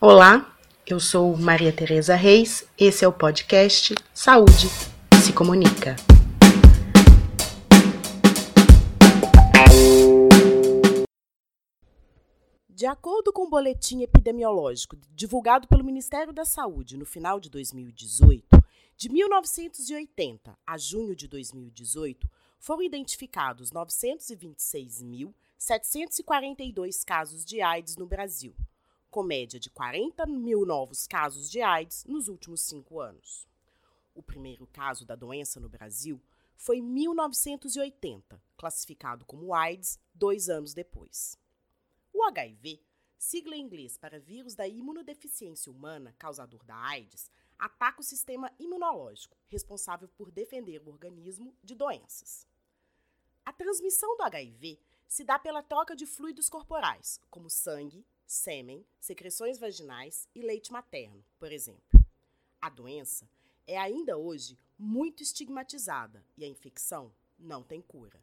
Olá, eu sou Maria Tereza Reis, esse é o podcast Saúde se Comunica. De acordo com o boletim epidemiológico divulgado pelo Ministério da Saúde no final de 2018, de 1980 a junho de 2018, foram identificados 926.742 casos de AIDS no Brasil, com média de 40 mil novos casos de AIDS nos últimos cinco anos. O primeiro caso da doença no Brasil foi em 1980, classificado como AIDS dois anos depois. O HIV, sigla em inglês para vírus da imunodeficiência humana causador da AIDS, ataca o sistema imunológico, responsável por defender o organismo de doenças. A transmissão do HIV se dá pela troca de fluidos corporais, como sangue, sêmen, secreções vaginais e leite materno, por exemplo. A doença é ainda hoje muito estigmatizada e a infecção não tem cura.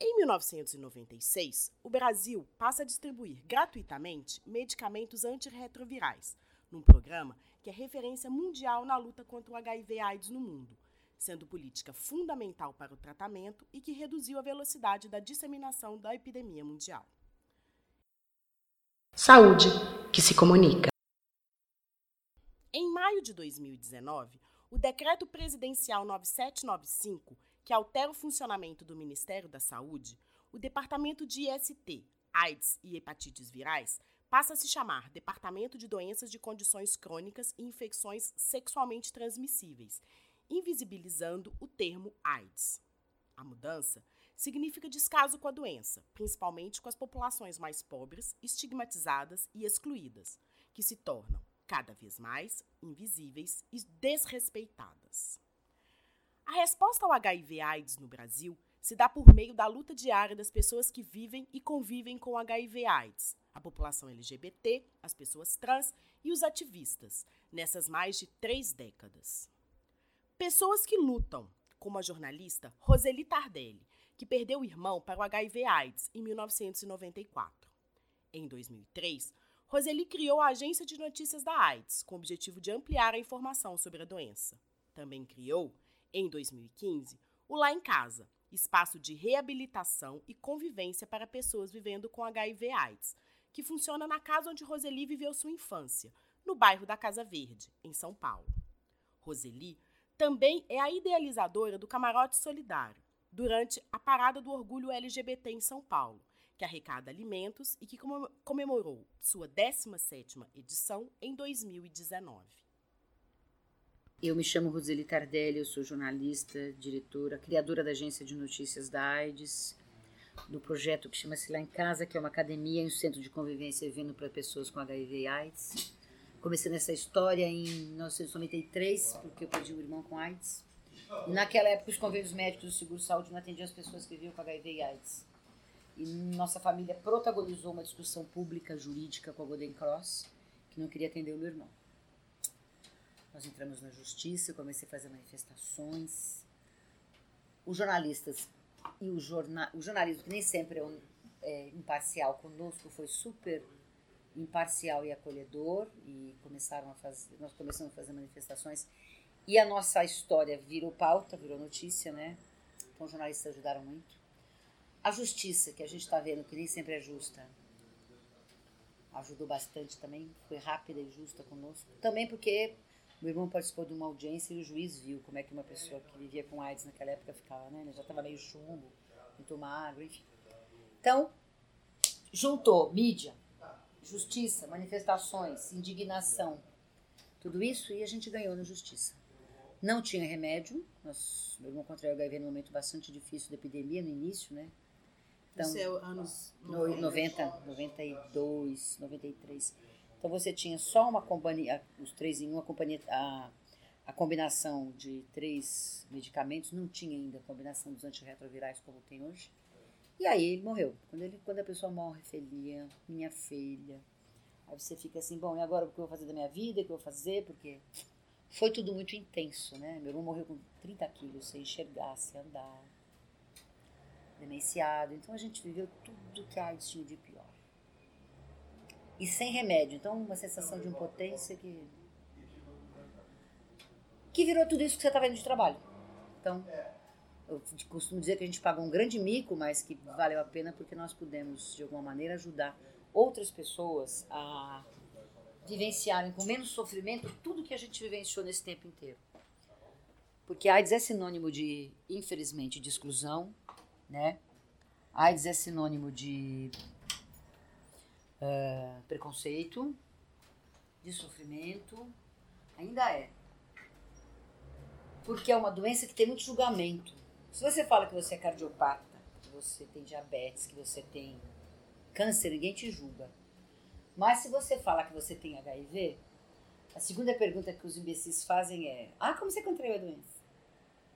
Em 1996, o Brasil passa a distribuir gratuitamente medicamentos antirretrovirais, num programa que é referência mundial na luta contra o HIV/AIDS no mundo, sendo política fundamental para o tratamento e que reduziu a velocidade da disseminação da epidemia mundial. Saúde que se comunica. Em maio de 2019, o Decreto Presidencial 9795, que altera o funcionamento do Ministério da Saúde, o Departamento de IST, AIDS e Hepatites Virais, passa a se chamar Departamento de Doenças de Condições Crônicas e Infecções Sexualmente Transmissíveis, invisibilizando o termo AIDS. A mudança significa descaso com a doença, principalmente com as populações mais pobres, estigmatizadas e excluídas, que se tornam cada vez mais invisíveis e desrespeitadas. A resposta ao HIV/AIDS no Brasil se dá por meio da luta diária das pessoas que vivem e convivem com HIV/AIDS, a população LGBT, as pessoas trans e os ativistas, nessas mais de três décadas. Pessoas que lutam, como a jornalista Roseli Tardelli, que perdeu o irmão para o HIV/AIDS em 1994. Em 2003, Roseli criou a Agência de Notícias da AIDS, com o objetivo de ampliar a informação sobre a doença. Também criou, em 2015, o Lá em Casa, espaço de reabilitação e convivência para pessoas vivendo com HIV/AIDS, que funciona na casa onde Roseli viveu sua infância, no bairro da Casa Verde, em São Paulo. Roseli também é a idealizadora do Camarote Solidário, durante a Parada do Orgulho LGBT em São Paulo, que arrecada alimentos e que comemorou sua 17ª edição em 2019. Eu me chamo Roseli Tardelli, eu sou jornalista, diretora, criadora da agência de notícias da AIDS, do projeto que chama-se Lá em Casa, que é uma academia e um centro de convivência vivendo para pessoas com HIV e AIDS. Comecei nessa história em 1993, porque eu perdi um irmão com AIDS. Naquela época, os convênios médicos do seguro-saúde não atendiam as pessoas que viviam com HIV e AIDS. E nossa família protagonizou uma discussão pública, jurídica com a Golden Cross, que não queria atender o meu irmão. Nós entramos na justiça, eu comecei a fazer manifestações. Os jornalistas e o, jorna, o jornalismo, que nem sempre é, um, é imparcial conosco, foi super imparcial e acolhedor e começaram a fazer, nós começamos a fazer manifestações e a nossa história virou pauta, virou notícia, né? Então os jornalistas ajudaram muito. A justiça, que a gente está vendo que nem sempre é justa, ajudou bastante também, foi rápida e justa conosco. Também porque meu irmão participou de uma audiência e o juiz viu como é que uma pessoa que vivia com AIDS naquela época ficava, né? Já estava meio chumbo, muito magro, enfim. Então, juntou mídia, justiça, manifestações, indignação, tudo isso e a gente ganhou na justiça. Não tinha remédio. Nós, meu irmão contraiu HIV num momento bastante difícil da epidemia, no início, né? Então, Isso é anos 90. 90, 92, 93. Então você tinha só uma companhia, os três em uma companhia, a, a combinação de três medicamentos, não tinha ainda a combinação dos antirretrovirais como tem hoje. E aí ele morreu. Quando, ele, quando a pessoa morre, filha, minha filha. Aí você fica assim, bom, e agora o que eu vou fazer da minha vida? O que eu vou fazer? Porque foi tudo muito intenso, né? Meu irmão morreu com 30 quilos, sem enxergar, sem andar, demenciado. Então a gente viveu tudo que a AIDS tinha de pior. e sem remédio. Então, uma sensação de impotência que. que virou tudo isso que você está vendo de trabalho. Então, eu costumo dizer que a gente pagou um grande mico, mas que valeu a pena porque nós pudemos, de alguma maneira, ajudar outras pessoas a vivenciarem com menos sofrimento tudo que a gente vivenciou nesse tempo inteiro. Porque AIDS é sinônimo de, infelizmente, de exclusão, né? AIDS é sinônimo de uh, preconceito, de sofrimento, ainda é. Porque é uma doença que tem muito julgamento. Se você fala que você é cardiopata, que você tem diabetes, que você tem câncer, ninguém te julga. Mas se você fala que você tem HIV, a segunda pergunta que os imbecis fazem é: Ah, como você contraiu a doença?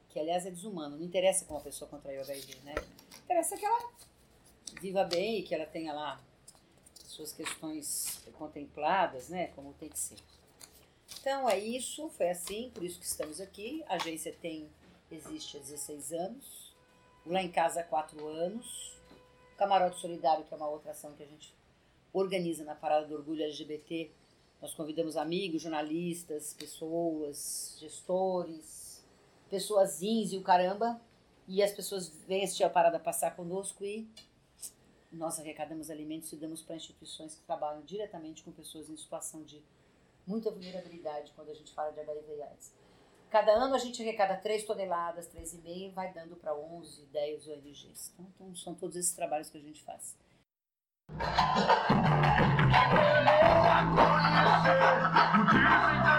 Que aliás é desumano, não interessa como a pessoa contraiu HIV, né? Interessa que ela viva bem e que ela tenha lá suas questões contempladas, né? Como tem que ser. Então é isso, foi assim, por isso que estamos aqui. A agência tem existe há 16 anos, lá em casa há 4 anos. O Camarote Solidário, que é uma outra ação que a gente organiza na Parada do Orgulho LGBT. Nós convidamos amigos, jornalistas, pessoas, gestores, pessoas e o caramba. E as pessoas vêm assistir a parada passar conosco e nós arrecadamos alimentos e damos para instituições que trabalham diretamente com pessoas em situação de muita vulnerabilidade quando a gente fala de HIV e AIDS. Cada ano a gente arrecada 3 toneladas, 3,5 e vai dando para 11, 10 ONGs. Então, então, são todos esses trabalhos que a gente faz. Vocês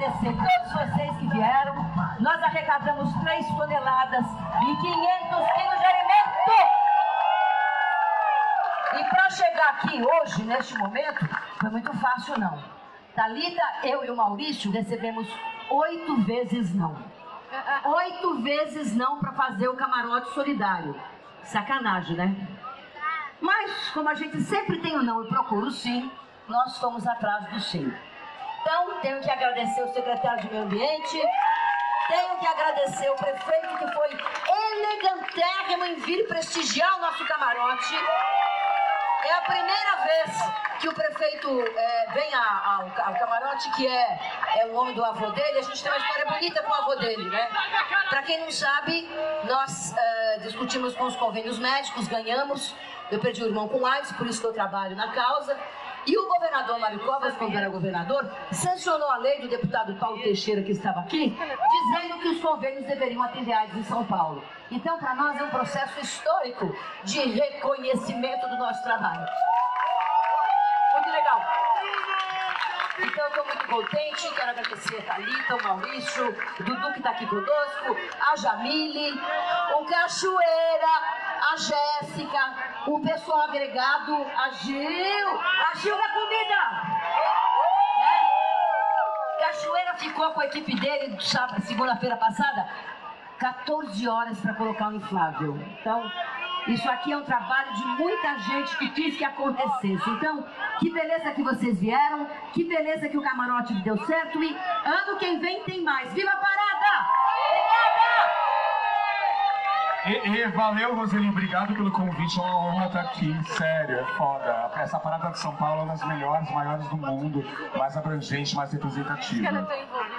agradecer todos vocês que vieram. Nós arrecadamos 3 toneladas e 500 quilos de alimento. E para chegar aqui hoje, neste momento, foi muito fácil não. Talita, eu e o Maurício recebemos oito vezes não. Oito vezes não para fazer o camarote solidário. Sacanagem, né? Mas, como a gente sempre tem o não e procura o sim, nós fomos atrás do sim. Então, tenho que agradecer o secretário de Meio Ambiente, tenho que agradecer o prefeito que foi elegantérrimo em vir prestigiar o nosso camarote. É a primeira vez que o prefeito é, vem ao, ao, camarote, que é, é o nome do avô dele. A gente tem uma história bonita com o avô dele, né? Para quem não sabe, nós é, discutimos com os convênios médicos, ganhamos. Eu perdi o irmão com AIDS, por isso que eu trabalho na causa. E o governador Mário Covas, quando era governador, sancionou a lei do deputado Paulo Teixeira, que estava aqui, dizendo que os convênios deveriam atender AIDS em São Paulo. Então, para nós é um processo histórico de reconhecimento do nosso trabalho. Muito legal. Então, estou muito contente. Quero agradecer a Thalita, o Maurício, o Dudu que está aqui conosco, a Jamile, o Cachoeira, a Jéssica, o pessoal agregado, a Gil, a Gil da comida. Cachoeira ficou com a equipe dele segunda-feira passada 14 horas para colocar o inflável. Então, isso aqui é um trabalho de muita gente que quis que acontecesse. Então, que beleza que vocês vieram, que beleza que o camarote deu certo e ano que vem tem mais. Viva a parada! E, e, valeu, Roseli, obrigado pelo convite. É uma honra estar aqui, sério, é foda. Essa parada de São Paulo é uma das melhores, maiores do mundo, mais abrangente, mais representativa.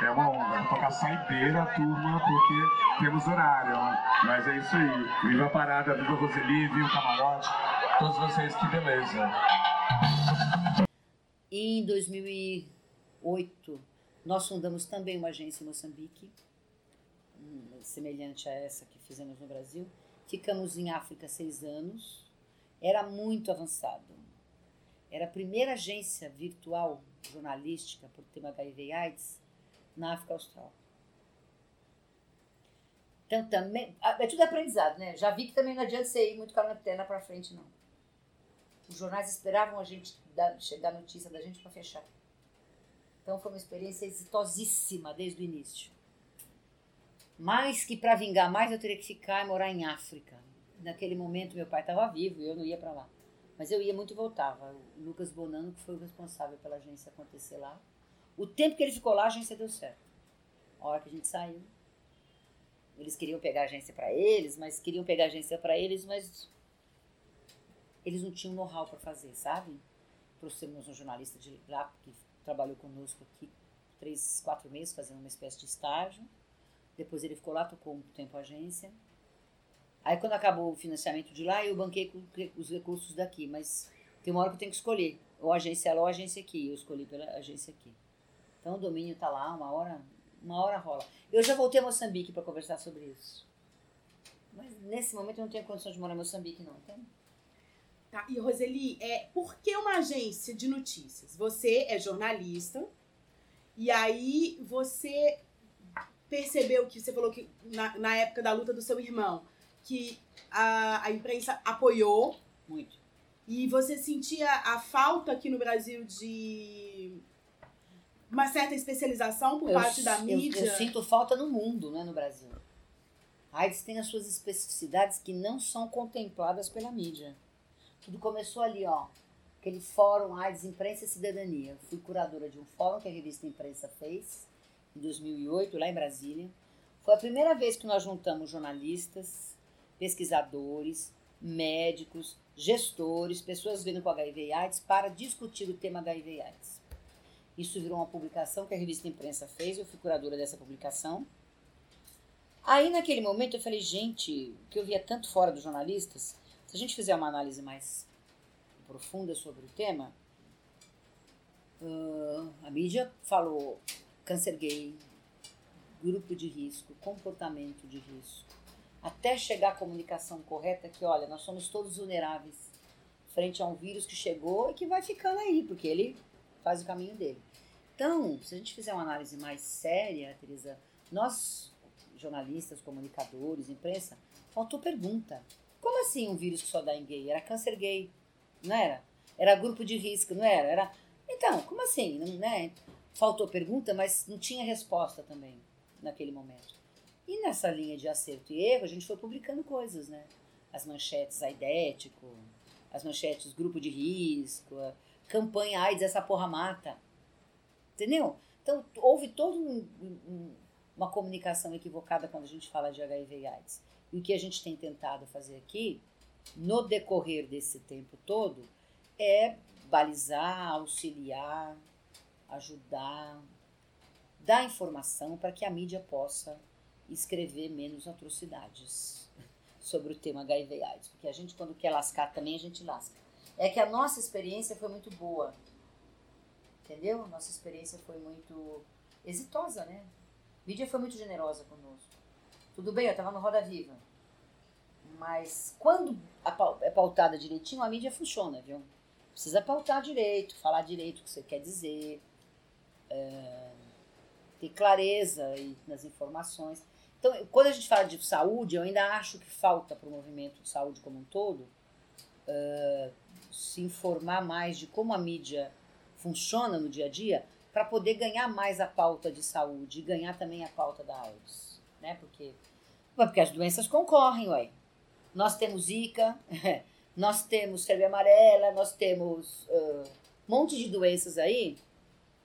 É uma honra. Vou tocar saideira, turma, porque temos horário. Mas é isso aí. Viva a parada, viva a Roseli, viva o camarote. Todos vocês, que beleza. Em 2008, nós fundamos também uma agência em Moçambique semelhante a essa que fizemos no Brasil. Ficamos em África seis anos. Era muito avançado. Era a primeira agência virtual jornalística por tema HIV AIDS na África Austral. Então também. É tudo aprendizado, né? Já vi que também não adianta você ir muito com a lanterna para frente, não. Os jornais esperavam a gente dar, chegar notícia da gente para fechar. Então foi uma experiência exitosíssima desde o início. Mais que para vingar mais, eu teria que ficar e morar em África. Naquele momento meu pai estava vivo e eu não ia para lá. Mas eu ia muito e voltava. O Lucas Bonano, que foi o responsável pela agência acontecer lá. O tempo que ele ficou lá, a agência deu certo. A hora que a gente saiu, eles queriam pegar a agência para eles, mas queriam pegar a agência para eles, mas eles não tinham know-how para fazer, sabe? Trouxemos um jornalista de lá que trabalhou conosco aqui três, quatro meses, fazendo uma espécie de estágio. Depois ele ficou lá, tocou um tempo a agência. Aí quando acabou o financiamento de lá, eu banquei com os recursos daqui, mas tem uma hora que eu tenho que escolher, ou agência lá ou agência aqui. Eu escolhi pela agência aqui. Então o domínio está lá, uma hora, uma hora rola. Eu já voltei a Moçambique para conversar sobre isso. Mas nesse momento eu não tenho condição de morar em Moçambique, não? Tá, e Roseli, é, por que uma agência de notícias? Você é jornalista, e aí você percebeu que você falou que na, na época da luta do seu irmão, que a, a imprensa apoiou. Muito. E você sentia a falta aqui no Brasil de uma certa especialização por eu, parte da mídia? Eu, eu, sinto falta no mundo, né, no Brasil. A AIDS tem as suas especificidades que não são contempladas pela mídia. Tudo começou ali, ó. Aquele fórum AIDS Imprensa e Cidadania. Fui curadora de um fórum que a revista Imprensa fez em 2008, lá em Brasília. Foi a primeira vez que nós juntamos jornalistas, pesquisadores, médicos, gestores, pessoas vivendo com HIV e AIDS para discutir o tema HIV e AIDS. Isso virou uma publicação que a revista Imprensa fez, eu fui curadora dessa publicação. Aí, naquele momento, eu falei, gente, que eu via tanto fora dos jornalistas, se a gente fizer uma análise mais profunda sobre o tema, uh, a mídia falou câncer gay, grupo de risco, comportamento de risco, até chegar à comunicação correta que, olha, nós somos todos vulneráveis frente a um vírus que chegou e que vai ficando aí, porque ele faz o caminho dele. Então, se a gente fizer uma análise mais séria, Teresa, nós, jornalistas, comunicadores, imprensa, faltou pergunta. Como assim um vírus que só dá em gay? Era câncer gay, não era? Era grupo de risco, não era? Era. Então, como assim? Né? Faltou pergunta, mas não tinha resposta também naquele momento. E nessa linha de acerto e erro, a gente foi publicando coisas, né? As manchetes aidético, as manchetes grupo de risco, campanha AIDS, essa porra mata. Entendeu? Então, houve toda um, um, uma comunicação equivocada quando a gente fala de HIV e AIDS. E o que a gente tem tentado fazer aqui, no decorrer desse tempo todo, é balizar, auxiliar, ajudar, dar informação para que a mídia possa escrever menos atrocidades sobre o tema HIV AIDS. Porque a gente, quando quer lascar também, a gente lasca. É que a nossa experiência foi muito boa. Entendeu? Nossa experiência foi muito exitosa, né? A mídia foi muito generosa conosco. Tudo bem, eu estava no Roda Viva. Mas quando é pautada direitinho, a mídia funciona, viu? Precisa pautar direito, falar direito o que você quer dizer é, ter clareza nas informações. Então, quando a gente fala de saúde, eu ainda acho que falta para o movimento de saúde como um todo é, se informar mais de como a mídia funciona no dia a dia para poder ganhar mais a pauta de saúde e ganhar também a pauta da AIDS, né? Porque, porque as doenças concorrem, ué. Nós temos Zika, nós temos febre amarela, nós temos uh, um monte de doenças aí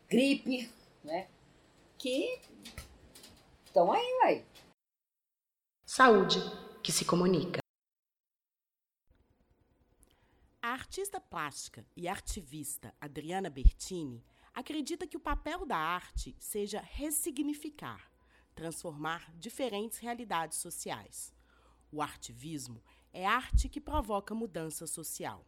gripe, né? Que estão aí, vai. Saúde que se comunica. A artista plástica e ativista Adriana Bertini acredita que o papel da arte seja ressignificar, transformar diferentes realidades sociais. O artivismo é arte que provoca mudança social.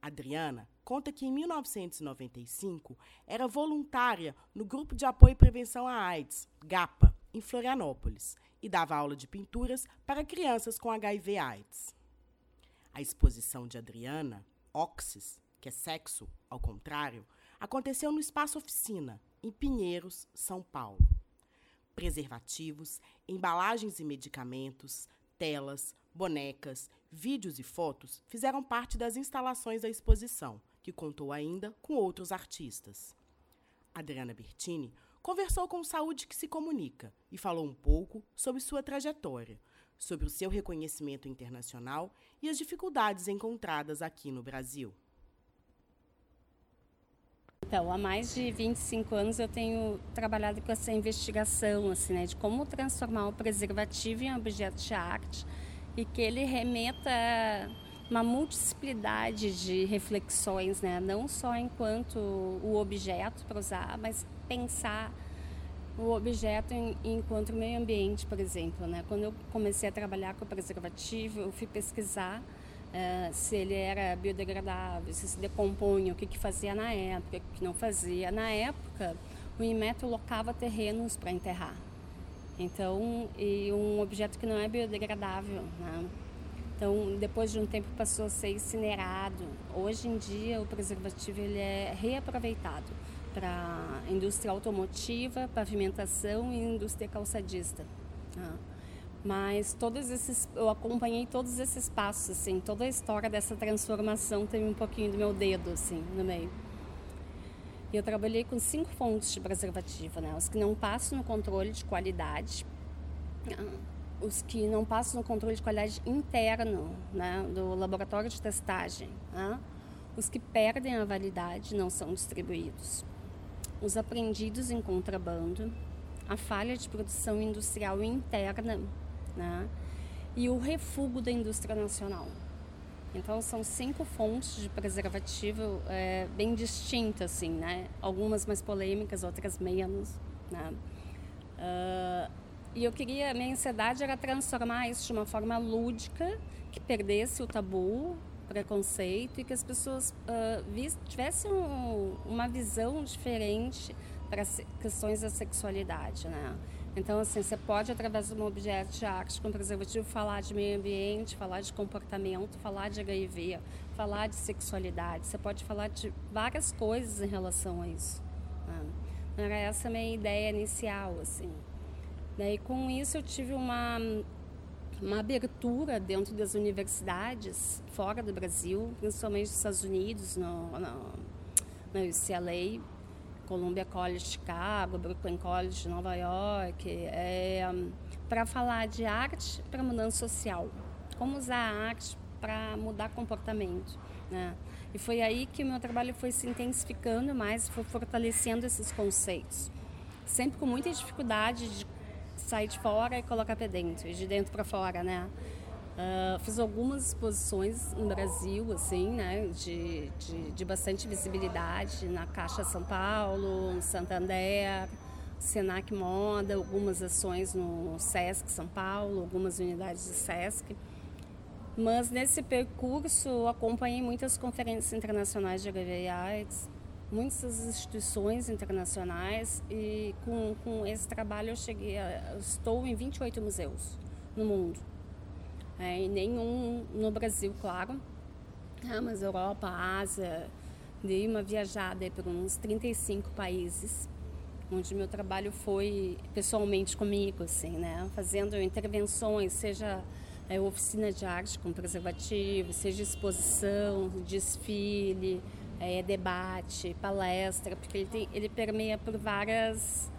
Adriana conta que em 1995 era voluntária no Grupo de Apoio e Prevenção à AIDS, GAPA, em Florianópolis, e dava aula de pinturas para crianças com HIV/AIDS. A exposição de Adriana, Oxis, que é sexo, ao contrário, aconteceu no Espaço Oficina, em Pinheiros, São Paulo. Preservativos, embalagens e medicamentos, telas, bonecas, vídeos e fotos fizeram parte das instalações da exposição, que contou ainda com outros artistas. Adriana Bertini conversou com Saúde que se Comunica e falou um pouco sobre sua trajetória, sobre o seu reconhecimento internacional e as dificuldades encontradas aqui no Brasil. Então, há mais de 25 anos eu tenho trabalhado com essa investigação, assim, né, de como transformar o preservativo em objeto de arte e que ele remeta uma multiplicidade de reflexões, né, não só enquanto o objeto para usar, mas pensar o objeto em, enquanto meio ambiente, por exemplo, né. Quando eu comecei a trabalhar com o preservativo, eu fui pesquisar Uh, se ele era biodegradável, se se decompunha, o que, que fazia na época, o que não fazia. Na época, o Inmetro locava terrenos para enterrar. Então, e um objeto que não é biodegradável, né? Então, depois de um tempo passou a ser incinerado. Hoje em dia, o preservativo ele é reaproveitado para indústria automotiva, pavimentação e indústria calçadista. Né? Mas todos esses, eu acompanhei todos esses passos, assim, toda a história dessa transformação teve um pouquinho do meu dedo, assim, no meio. E eu trabalhei com cinco fontes de preservativo, né? Os que não passam no controle de qualidade, ah, os que não passam no controle de qualidade interno, né, do laboratório de testagem, né? os que perdem a validade não são distribuídos, os apreendidos em contrabando, a falha de produção industrial interna né? e o refúgio da indústria nacional. Então são cinco fontes de preservativo é, bem distintas, assim, né? Algumas mais polêmicas, outras menos, né? Uh, e eu queria, minha ansiedade era transformar isso de uma forma lúdica, que perdesse o tabu, preconceito e que as pessoas uh, tivessem um, uma visão diferente para questões da sexualidade, né? Então, assim, você pode, através de um objeto de arte com preservativo, falar de meio ambiente, falar de comportamento, falar de HIV, falar de sexualidade. Você pode falar de várias coisas em relação a isso. Né? Era essa a minha ideia inicial, assim. Daí, com isso, eu tive uma, uma abertura dentro das universidades fora do Brasil, principalmente nos Estados Unidos, no, no, no UCLA, Columbia College Chicago, Brooklyn College de Nova York, é, para falar de arte para mudança social. Como usar a arte para mudar comportamento. Né? E foi aí que o meu trabalho foi se intensificando mais, foi fortalecendo esses conceitos. Sempre com muita dificuldade de sair de fora e colocar para dentro, de dentro para fora, né? Uh, fiz algumas exposições no Brasil, assim, né, de, de, de, bastante visibilidade na Caixa São Paulo, Santander, Senac Moda, algumas ações no Sesc São Paulo, algumas unidades de Sesc. Mas nesse percurso acompanhei muitas conferências internacionais de HIV e AIDS, muitas instituições internacionais e com, com esse trabalho eu cheguei a, estou em 28 museus no mundo é, e nenhum no Brasil, claro. Ah, mas Europa, Ásia, dei uma viajada por uns 35 países, onde meu trabalho foi pessoalmente comigo, assim, né? Fazendo intervenções, seja é, oficina de arte com preservativo, seja exposição, desfile, é, debate, palestra, porque ele, tem, ele permeia por várias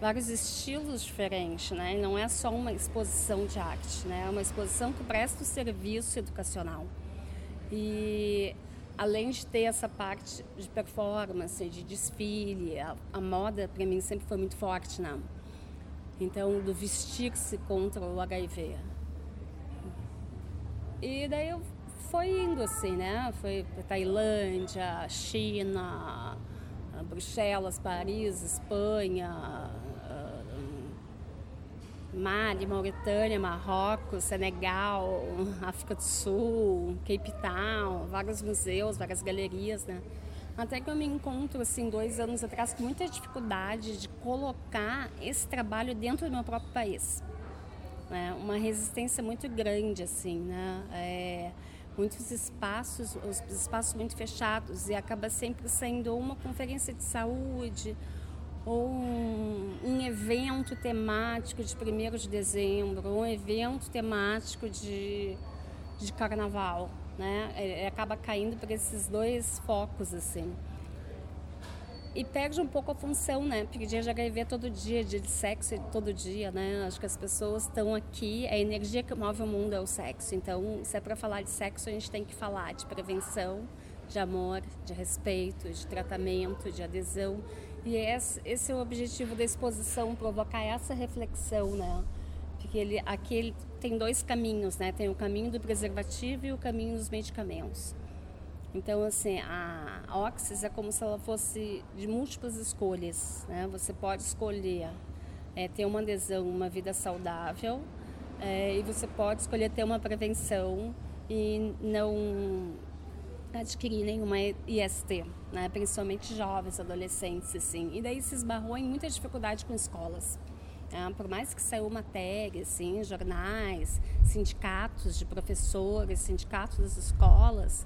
vários estilos diferentes, né? não é só uma exposição de arte, né? É uma exposição que presta o serviço educacional. E além de ter essa parte de performance, de desfile, a, a moda para mim sempre foi muito forte, né? Então, do vestir-se contra o HIV. E daí eu fui indo assim, né? Foi para Tailândia, China, Bruxelas, Paris, Espanha, Mali, Mauritânia, Marrocos, Senegal, África do Sul, Cape Town, vários museus, várias galerias, né? Até que eu me encontro, assim, dois anos atrás, com muita dificuldade de colocar esse trabalho dentro do meu próprio país. Né? Uma resistência muito grande, assim, né? É, muitos espaços, os espaços muito fechados, e acaba sempre sendo uma conferência de saúde, ou um, um evento temático de 1 de dezembro, um evento temático de, de carnaval, né? É, acaba caindo para esses dois focos, assim e perde um pouco a função, né? Porque dia de HIV é todo dia, dia de sexo é todo dia, né? Acho que as pessoas estão aqui, a energia que move o mundo é o sexo. Então, se é para falar de sexo, a gente tem que falar de prevenção, de amor, de respeito, de tratamento, de adesão. E esse, esse é o objetivo da exposição, provocar essa reflexão, né? Porque ele, aqui ele tem dois caminhos, né? Tem o caminho do preservativo e o caminho dos medicamentos. Então, assim, a Oxys é como se ela fosse de múltiplas escolhas. Né? Você pode escolher é, ter uma adesão, uma vida saudável, é, e você pode escolher ter uma prevenção e não adquirir nenhuma IST, né? principalmente jovens, adolescentes, assim. E daí se esbarrou em muita dificuldade com escolas. Né? Por mais que saiu matéria, assim, jornais, sindicatos de professores, sindicatos das escolas,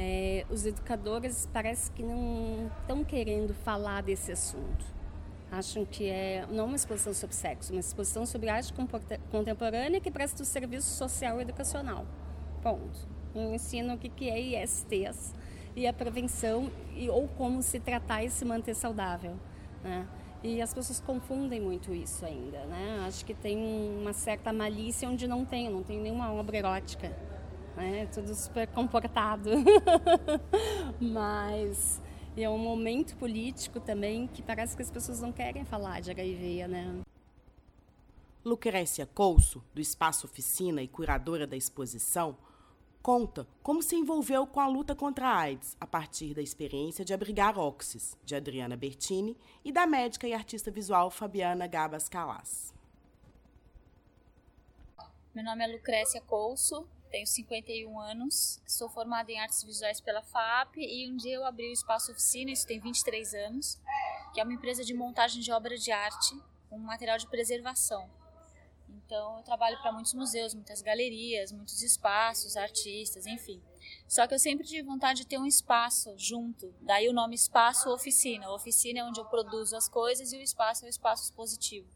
é, os educadores parece que não estão querendo falar desse assunto. Acham que é não uma exposição sobre sexo, uma exposição sobre arte contemporânea que presta o serviço social e educacional. Ponto. Um ensino o que é ISTs e a prevenção e, ou como se tratar e se manter saudável. Né? E as pessoas confundem muito isso ainda. Né? Acho que tem uma certa malícia onde não tem, não tem nenhuma obra erótica né? Tudo super comportado. Mas é um momento político também que parece que as pessoas não querem falar de HIV, né? Lucrécia Couso, do Espaço Oficina e curadora da exposição, conta como se envolveu com a luta contra a AIDS a partir da experiência de abrigar Oxys, de Adriana Bertini, e da médica e artista visual Fabiana Gabas Calas. Meu nome é Lucrécia Couso, tenho 51 anos, sou formada em artes visuais pela FAP e um dia eu abri o Espaço Oficina, isso tem 23 anos, que é uma empresa de montagem de obra de arte com material de preservação. Então eu trabalho para muitos museus, muitas galerias, muitos espaços, artistas, enfim. Só que eu sempre tive vontade de ter um espaço junto, daí o nome Espaço Oficina. A oficina é onde eu produzo as coisas e o espaço é o espaço expositivo.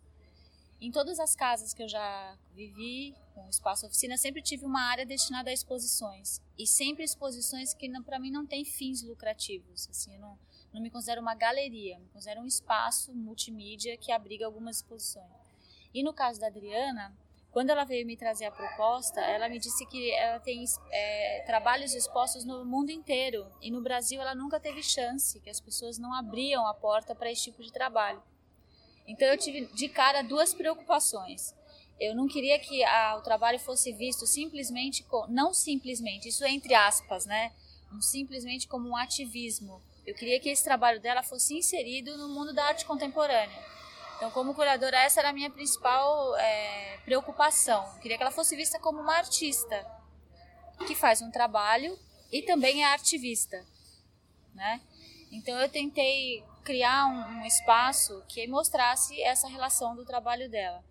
Em todas as casas que eu já vivi, com espaço oficina, sempre tive uma área destinada a exposições. E sempre exposições que para mim não têm fins lucrativos. Assim, eu não, não me considero uma galeria, me considero um espaço multimídia que abriga algumas exposições. E no caso da Adriana, quando ela veio me trazer a proposta, ela me disse que ela tem é, trabalhos expostos no mundo inteiro e no Brasil ela nunca teve chance, que as pessoas não abriam a porta para esse tipo de trabalho. Então eu tive de cara duas preocupações. Eu não queria que a, o trabalho fosse visto simplesmente, não simplesmente, isso é entre aspas, né? Simplesmente como um ativismo. Eu queria que esse trabalho dela fosse inserido no mundo da arte contemporânea. Então, como curadora, essa era a minha principal é, preocupação. Eu queria que ela fosse vista como uma artista que faz um trabalho e também é ativista, né? Então, eu tentei criar um, um espaço que mostrasse essa relação do trabalho dela.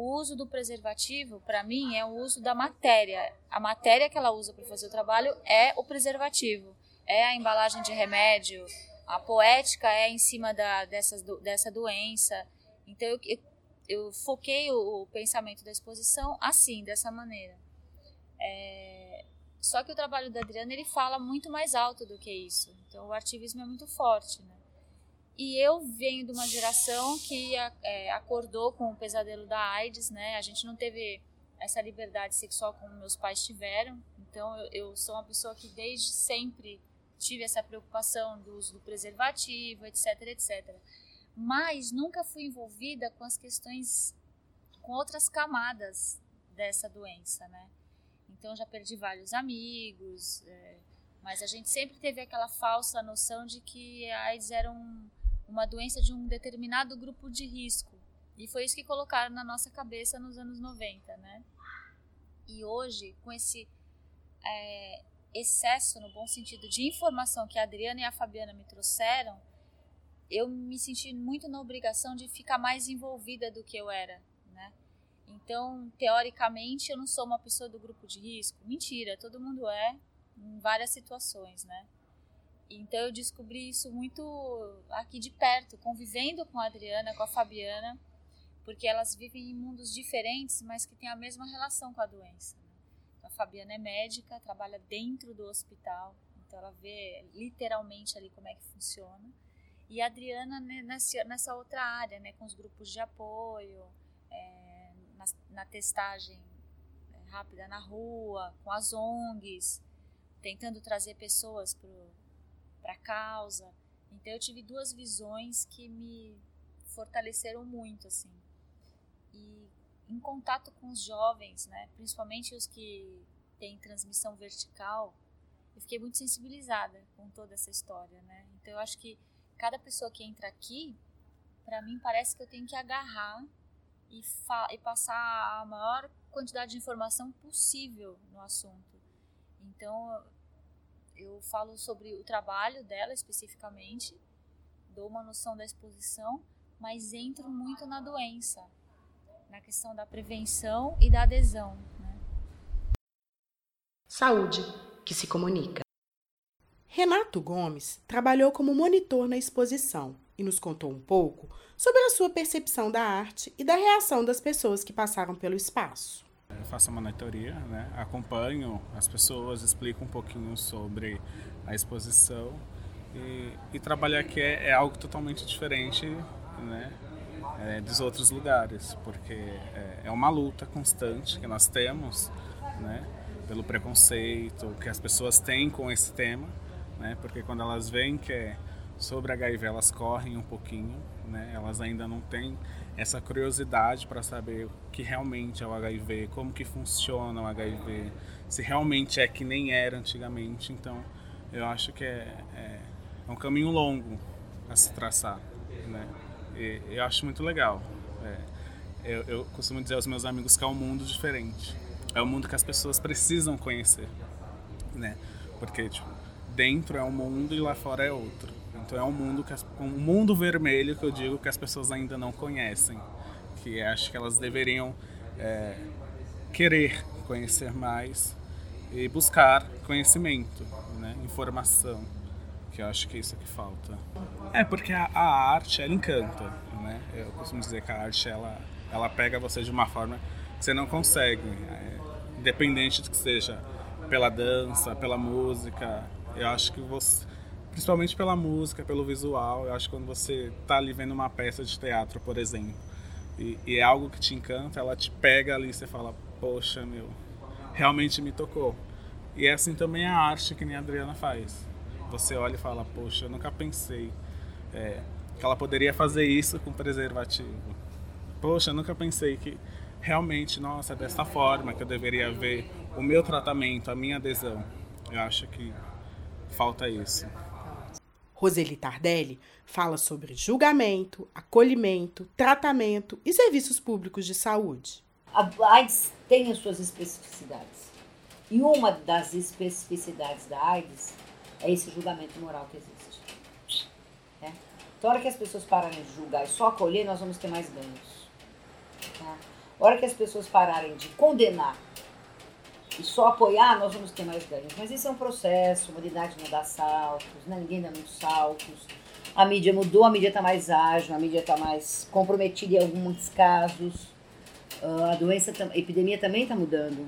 O uso do preservativo, para mim, é o uso da matéria. A matéria que ela usa para fazer o trabalho é o preservativo, é a embalagem de remédio. A poética é em cima da, dessas, dessa doença. Então, eu, eu, eu foquei o, o, pensamento da exposição assim, dessa maneira. É, só que o trabalho da Adriana ele fala muito mais alto do que isso. Então, o ativismo é muito forte, né? E eu venho de uma geração que é, acordou com o pesadelo da AIDS, né? A gente não teve essa liberdade sexual como meus pais tiveram. Então eu, eu sou uma pessoa que desde sempre tive essa preocupação do uso do preservativo, etc, etc. Mas nunca fui envolvida com as questões, com outras camadas dessa doença, né? Então já perdi vários amigos, é, mas a gente sempre teve aquela falsa noção de que a AIDS era um uma doença de um determinado grupo de risco. E foi isso que colocaram na nossa cabeça nos anos 90, né? E hoje, com esse é, excesso, no bom sentido, de informação que a Adriana e a Fabiana me trouxeram, eu me senti muito na obrigação de ficar mais envolvida do que eu era, né? Então, teoricamente, eu não sou uma pessoa do grupo de risco. Mentira, todo mundo é, em várias situações, né? Então eu descobri isso muito aqui de perto, convivendo com a Adriana, com a Fabiana, porque elas vivem em mundos diferentes, mas que têm a mesma relação com a doença. Né? Então, a Fabiana é médica, trabalha dentro do hospital, então ela vê literalmente ali como é que funciona. E a Adriana nessa, outra área, né, com os grupos de apoio, é, na, na, testagem é, rápida na rua, com as ONGs, tentando trazer pessoas para a causa. Então eu tive duas visões que me fortaleceram muito, assim. E em contato com os jovens, né, principalmente os que têm transmissão vertical, eu fiquei muito sensibilizada com toda essa história, né? Então eu acho que cada pessoa que entra aqui, para mim parece que eu tenho que agarrar e, e, passar a maior quantidade de informação possível no assunto. Então, eu falo sobre o trabalho dela especificamente, dou uma noção da exposição, mas entro muito na doença, na questão da prevenção e da adesão. Né? Saúde, que se comunica. Renato Gomes trabalhou como monitor na exposição e nos contou um pouco sobre a sua percepção da arte e da reação das pessoas que passaram pelo espaço. Faço a monitoria, né? acompanho as pessoas, explico um pouquinho sobre a exposição e, e trabalhar aqui é, é, algo totalmente diferente né? É, dos outros lugares, porque é, é uma luta constante que nós temos né? pelo preconceito que as pessoas têm com esse tema né? Porque quando elas veem que é sobre HIV, elas correm um pouquinho, né? Elas ainda não têm essa curiosidade para saber o que realmente é o HIV, como que funciona o HIV, se realmente é que nem era antigamente. Então, eu acho que é, é, é um caminho longo a se traçar, né? E, eu acho muito legal. É, eu, eu costumo dizer aos meus amigos que é um mundo diferente. É um mundo que as pessoas precisam conhecer, né? Porque, tipo, dentro é um mundo e lá fora é outro. Então é um mundo que as, um mundo vermelho que eu digo que as pessoas ainda não conhecem, que acho que elas deveriam é, querer conhecer mais e buscar conhecimento, né, informação, que eu acho que é isso que falta. É porque a, a arte ela encanta, né? Eu costumo dizer que a arte ela ela pega você de uma forma que você não consegue, é, independente de que seja pela dança, pela música, eu acho que você, principalmente pela música, pelo visual, eu acho que quando você está ali vendo uma peça de teatro, por exemplo, e, e é algo que te encanta, ela te pega ali e você fala, poxa, meu, realmente me tocou. E é assim também a arte que nem a Adriana faz. Você olha e fala, poxa, eu nunca pensei é, que ela poderia fazer isso com preservativo. Poxa, eu nunca pensei que realmente, nossa, é dessa forma que eu deveria ver o meu tratamento, a minha adesão. Eu acho que falta isso. Roseli Tardelli fala sobre julgamento, acolhimento, tratamento e serviços públicos de saúde. A AIDS tem as suas especificidades. E uma das especificidades da AIDS é esse julgamento moral que existe. Né? Então, a hora que as pessoas pararem de julgar e só acolher, nós vamos ter mais ganhos. Tá? A hora que as pessoas pararem de condenar e só apoiar, nós vamos ter mais ganhos. Mas esse é um processo, a humanidade não dá saltos, né? ninguém dá muitos saltos. A mídia mudou, a mídia está mais ágil, a mídia está mais comprometida em alguns casos. Uh, a doença, a epidemia também está mudando.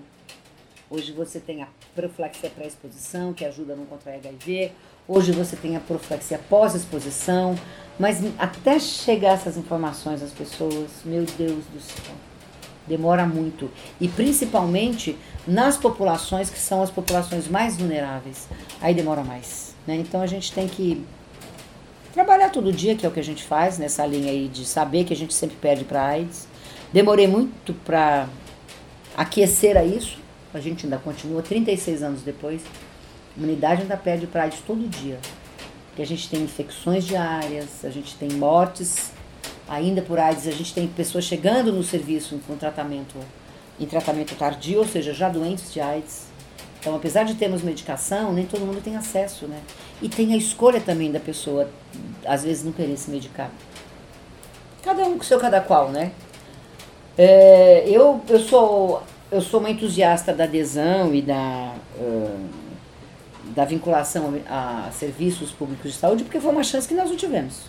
Hoje você tem a profilaxia pré-exposição, que ajuda a não contrair HIV. Hoje você tem a profilaxia pós-exposição. Mas até chegar essas informações às pessoas, meu Deus do céu, demora muito. E principalmente nas populações que são as populações mais vulneráveis. Aí demora mais. Né? Então a gente tem que trabalhar todo dia, que é o que a gente faz nessa linha aí de saber que a gente sempre perde para AIDS. Demorei muito para aquecer a isso. A gente ainda continua 36 anos depois. A humanidade ainda perde para AIDS todo dia. Porque a gente tem infecções diárias, a gente tem mortes ainda por AIDS, a gente tem pessoas chegando no serviço com tratamento em tratamento tardio, ou seja, já doentes de AIDS. Então, apesar de termos medicação, nem todo mundo tem acesso, né? E tem a escolha também da pessoa, às vezes, não querer se medicar. Cada um com seu cada qual, né? É, eu, eu, sou, eu sou uma entusiasta da adesão e da, uh, da vinculação a serviços públicos de saúde, porque foi uma chance que nós não tivemos.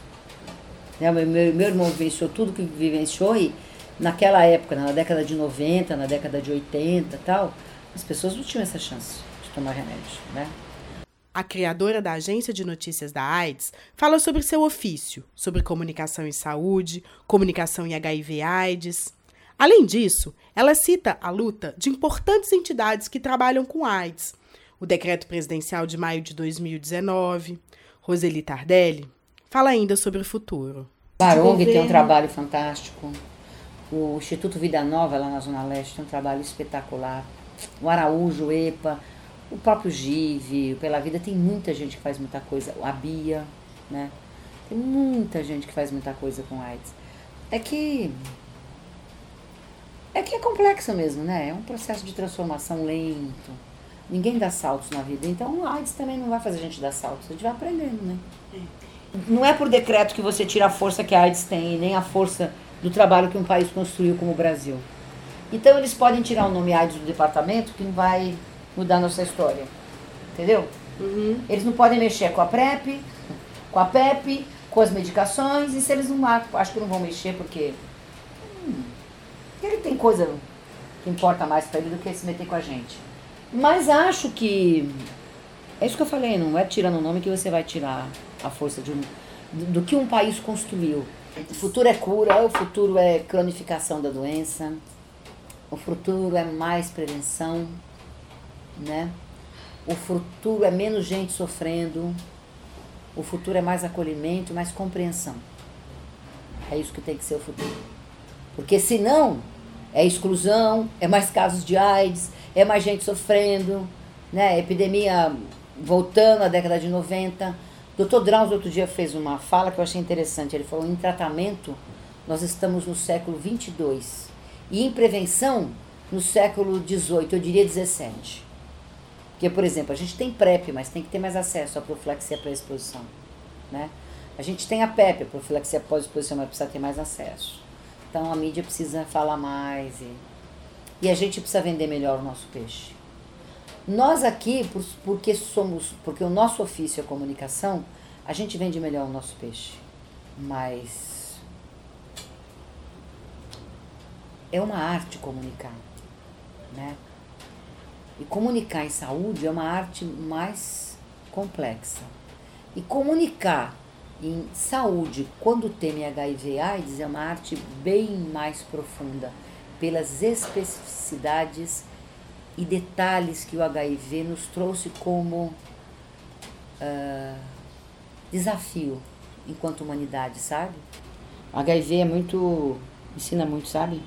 Né? Meu, meu irmão vivenciou tudo que vivenciou e naquela época, na década de 90, na década de 80 tal, as pessoas não tinham essa chance de tomar remédio, né? A criadora da agência de notícias da AIDS fala sobre seu ofício, sobre comunicação em saúde, comunicação em HIV/AIDS. Além disso, ela cita a luta de importantes entidades que trabalham com AIDS, o decreto presidencial de maio de 2019. Roseli Tardelli fala ainda sobre o futuro. Barong tem um trabalho fantástico. O Instituto Vida Nova, lá na Zona Leste, tem um trabalho espetacular. O Araújo, o EPA, o próprio GIV, Pela Vida, tem muita gente que faz muita coisa. A Bia, né? Tem muita gente que faz muita coisa com AIDS. É que. É que é complexo mesmo, né? É um processo de transformação lento. Ninguém dá saltos na vida. Então, AIDS também não vai fazer a gente dar saltos. A gente vai aprendendo, né? Não é por decreto que você tira a força que a AIDS tem, nem a força do trabalho que um país construiu como o Brasil. Então, eles podem tirar o nome AIDS do departamento, que não vai mudar nossa história. Entendeu? Uhum. Eles não podem mexer com a PrEP, com a PEP, com as medicações, e se eles não acho que não vão mexer porque. Hum, ele tem coisa que importa mais para ele do que se meter com a gente. Mas acho que. É isso que eu falei, não é tirando o nome que você vai tirar a força de um, do, que um país construiu. O futuro é cura, o futuro é cronificação da doença, o futuro é mais prevenção, né? O futuro é menos gente sofrendo, o futuro é mais acolhimento, mais compreensão. É isso que tem que ser o futuro. Porque senão é exclusão, é mais casos de AIDS, é mais gente sofrendo, né? Epidemia voltando à década de 90. Dr. Drauzio outro dia fez uma fala que eu achei interessante. Ele falou: em tratamento, nós estamos no século 22 e em prevenção, no século 18, eu diria 17. Porque, por exemplo, a gente tem PrEP, mas tem que ter mais acesso à profilaxia pré-exposição. Né? A gente tem a PEP, a profilaxia pós-exposição, mas precisa ter mais acesso. Então a mídia precisa falar mais e, e a gente precisa vender melhor o nosso peixe. Nós aqui, porque somos, porque o nosso ofício é comunicação, a gente vende melhor o nosso peixe. Mas é uma arte comunicar, né? E comunicar em saúde é uma arte mais complexa. E comunicar em saúde quando tem HIV AIDS é uma arte bem mais profunda, pelas especificidades e detalhes que o HIV nos trouxe como uh, desafio enquanto humanidade, sabe? O HIV é muito. ensina muito, sabe?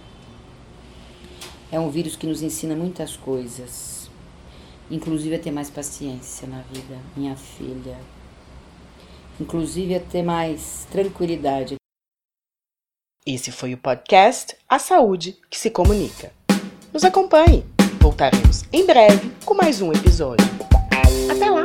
É um vírus que nos ensina muitas coisas inclusive a ter mais paciência na vida, minha filha. Inclusive a ter mais tranquilidade. Esse foi o podcast A Saúde que se Comunica. Nos acompanhe. Voltaremos em breve com mais um episódio. Até lá!